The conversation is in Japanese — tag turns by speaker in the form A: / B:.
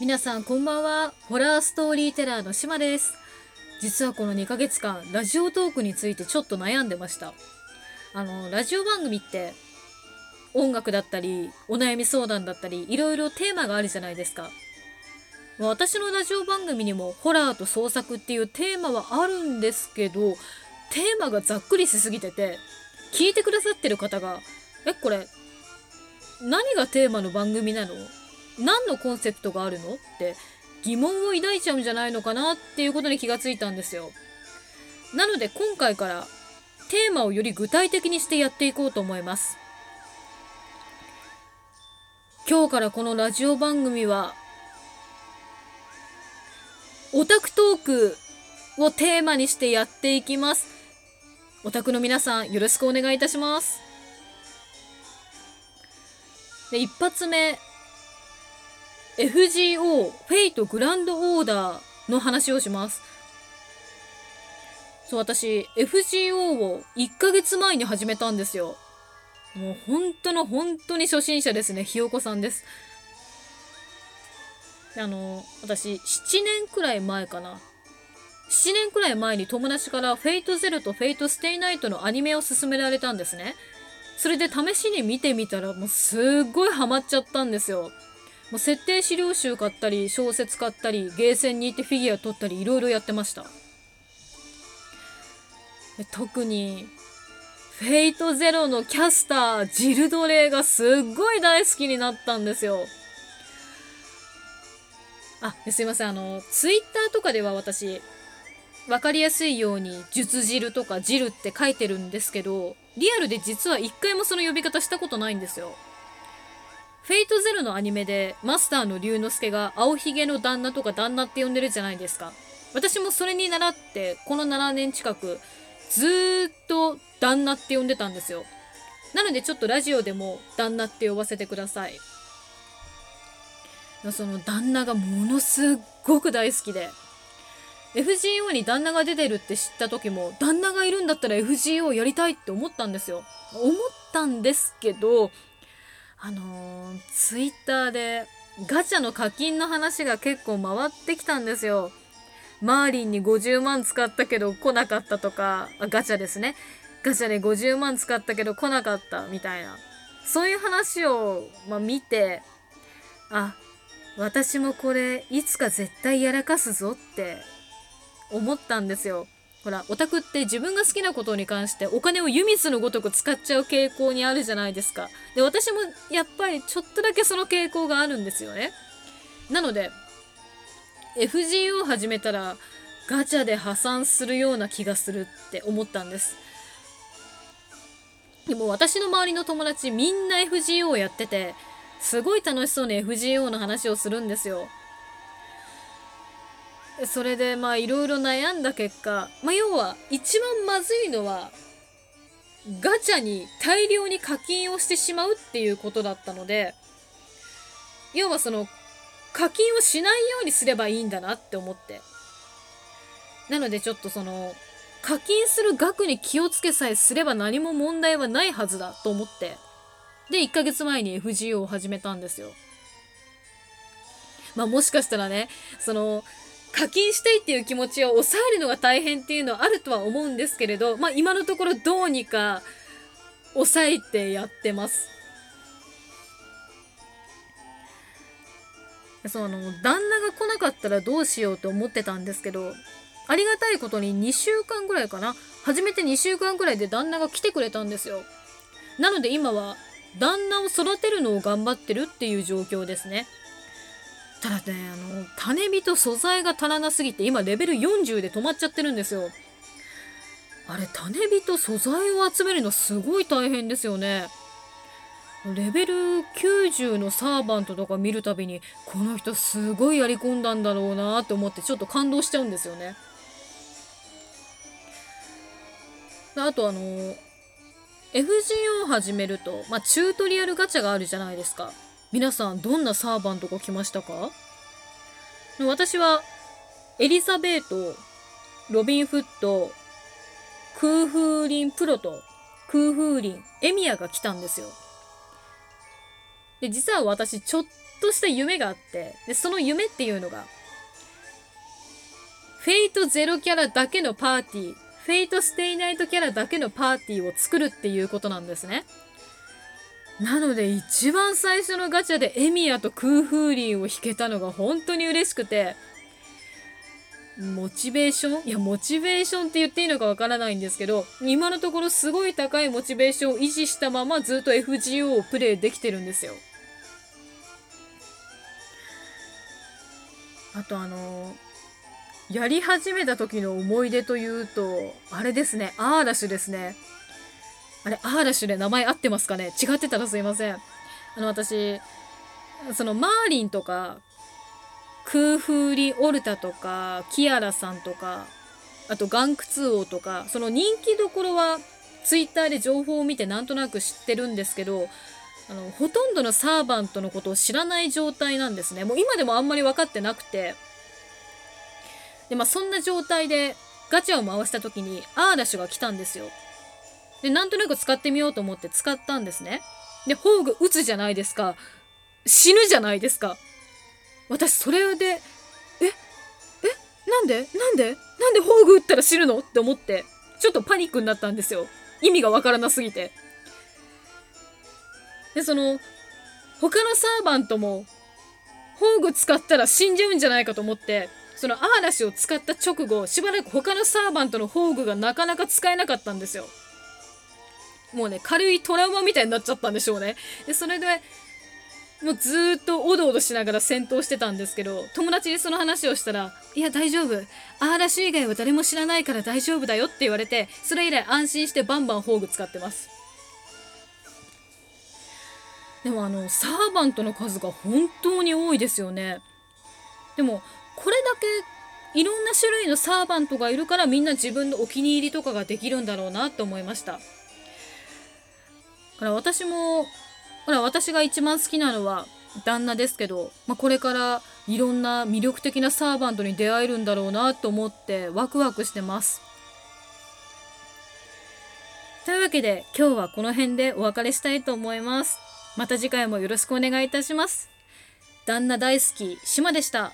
A: 皆さんこんばんは。ホラーストーリーテラーのしまです。実はこの2ヶ月間ラジオトークについてちょっと悩んでました。あのラジオ番組って音楽だったりお悩み相談だったりいろいろテーマがあるじゃないですか。私のラジオ番組にもホラーと創作っていうテーマはあるんですけどテーマがざっくりしすぎてて聞いてくださってる方がえこれ何がテーマの番組なの？何のコンセプトがあるの？って疑問を抱いちゃうんじゃないのかなっていうことに気がついたんですよ。なので今回からテーマをより具体的にしてやっていこうと思います。今日からこのラジオ番組はオタクトークをテーマにしてやっていきます。オタクの皆さんよろしくお願いいたします。で一発目 FGO フェイトグランドオーダーの話をします。そう、私、FGO を1ヶ月前に始めたんですよ。もう本当の本当に初心者ですね。ひよこさんです。あの、私、7年くらい前かな。7年くらい前に友達から Fate/Zero と Fate/stay night のアニメを勧められたんですね。それで試しに見てみたらもうすっごいハマっちゃったんですよ。もう設定資料集買ったり小説買ったりゲーセンに行ってフィギュア取ったりいろいろやってました。特に Fate/Zero のキャスタージル・ド・レェがすっごい大好きになったんですよ。あすいません。あのツイッターとかでは私分かりやすいように術汁とか汁って書いてるんですけどリアルで実は一回もその呼び方したことないんですよ。フェイトゼロのアニメでマスターの龍之介が青ひげの旦那とか旦那って呼んでるじゃないですか。私もそれに倣ってこの7年近くずーっと旦那って呼んでたんですよ。なのでちょっとラジオでも旦那って呼ばせてください。その旦那がものすっごく大好きで FGO に旦那が出てるって知った時も旦那がいるんだったら FGO やりたいって思ったんですよ。思ったんですけどあのー、ツイッターでガチャの課金の話が結構回ってきたんですよ。マーリンに50万使ったけど来なかったとか、あガチャですね。ガチャで50万使ったけど来なかったみたいな。そういう話を、まあ、見て、あ、私もこれいつか絶対やらかすぞって思ったんですよ。ほら、オタクって自分が好きなことに関してお金を湯水のごとく使っちゃう傾向にあるじゃないですか。で、私もやっぱりちょっとだけその傾向があるんですよね。なので、FGO 始めたらガチャで破産するような気がするって思ったんです。でも私の周りの友達みんな FGO やってて、すごい楽しそうに FGO の話をするんですよ。それでまあいろいろ悩んだ結果、まあ、要は一番まずいのはガチャに大量に課金をしてしまうっていうことだったので要はその課金をしないようにすればいいんだなって思って。なのでちょっとその課金する額に気をつけさえすれば何も問題はないはずだと思ってで1ヶ月前に FGO を始めたんですよ。まあもしかしたらねその課金したいっていう気持ちを抑えるのが大変っていうのはあるとは思うんですけれど、まあ今のところどうにか抑えてやってます。その旦那が来なかったらどうしようと思ってたんですけどありがたいことに2週間ぐらいかな。初めて2週間ぐらいで旦那が来てくれたんですよ。なので今は旦那を育てるのを頑張ってるっていう状況ですね。ただね、あの、種火と素材が足らなすぎて、今レベル40で止まっちゃってるんですよ。あれ、種火と素材を集めるのすごい大変ですよね。レベル90のサーバントとか見るたびに、この人すごいやり込んだんだろうなって思って、ちょっと感動しちゃうんですよね。あとあの、FGO を始めると、まあ、チュートリアルガチャがあるじゃないですか。皆さんどんなサーバントが来ましたか？私はエリザベート、ロビンフット、クーフーリンプロとクーフーリン、エミヤが来たんですよ。で実は私ちょっとした夢があってでその夢っていうのが Fate/Zero キャラだけのパーティー Fate/stay night キャラだけのパーティーを作るっていうことなんですねなので一番最初のガチャでエミヤとクーフーリンを引けたのが本当に嬉しくてモチベーション？いやモチベーションって言っていいのかわからないんですけど今のところすごい高いモチベーションを維持したままずっと FGO をプレイできてるんですよ。あとあのやり始めた時の思い出というとあれですねアーラッシュですね。あれ、アーラッシュで名前合ってますかね？違ってたらすいません。あの、私、そのマーリンとか、クーフーリ・オルタとか、キアラさんとか、あとガンクツ王とか、その人気どころはツイッターで情報を見てなんとなく知ってるんですけど、あの、ほとんどのサーバントのことを知らない状態なんですね。もう今でもあんまり分かってなくて。で、まあそんな状態でガチャを回した時にアーラッシュが来たんですよ。で、なんとなく使ってみようと思って使ったんですね。で、宝具打つじゃないですか。死ぬじゃないですか。私、それで、え、え、なんでなんでなんで宝具打ったら死ぬのって思って、ちょっとパニックになったんですよ。意味がわからなすぎて。で、その、他のサーバントも、宝具使ったら死んじゃうんじゃないかと思って、そのアーラシを使った直後、しばらく他のサーバントの宝具がなかなか使えなかったんですよ。もうね、軽いトラウマみたいになっちゃったんでしょうね。で、それで、もうずっとおどおどしながら戦闘してたんですけど、友達にその話をしたら、いや大丈夫。アーラシュ以外は誰も知らないから大丈夫だよって言われて、それ以来安心してバンバン宝具使ってます。でもあの、サーバントの数が本当に多いですよね。でも、これだけいろんな種類のサーバントがいるからみんな自分のお気に入りとかができるんだろうなって思いました。から私もほら私が一番好きなのは旦那ですけど、まあ、これからいろんな魅力的なサーバントに出会えるんだろうなと思ってワクワクしてます。というわけで今日はこの辺でお別れしたいと思います。また次回もよろしくお願いいたします。旦那大好き、島でした。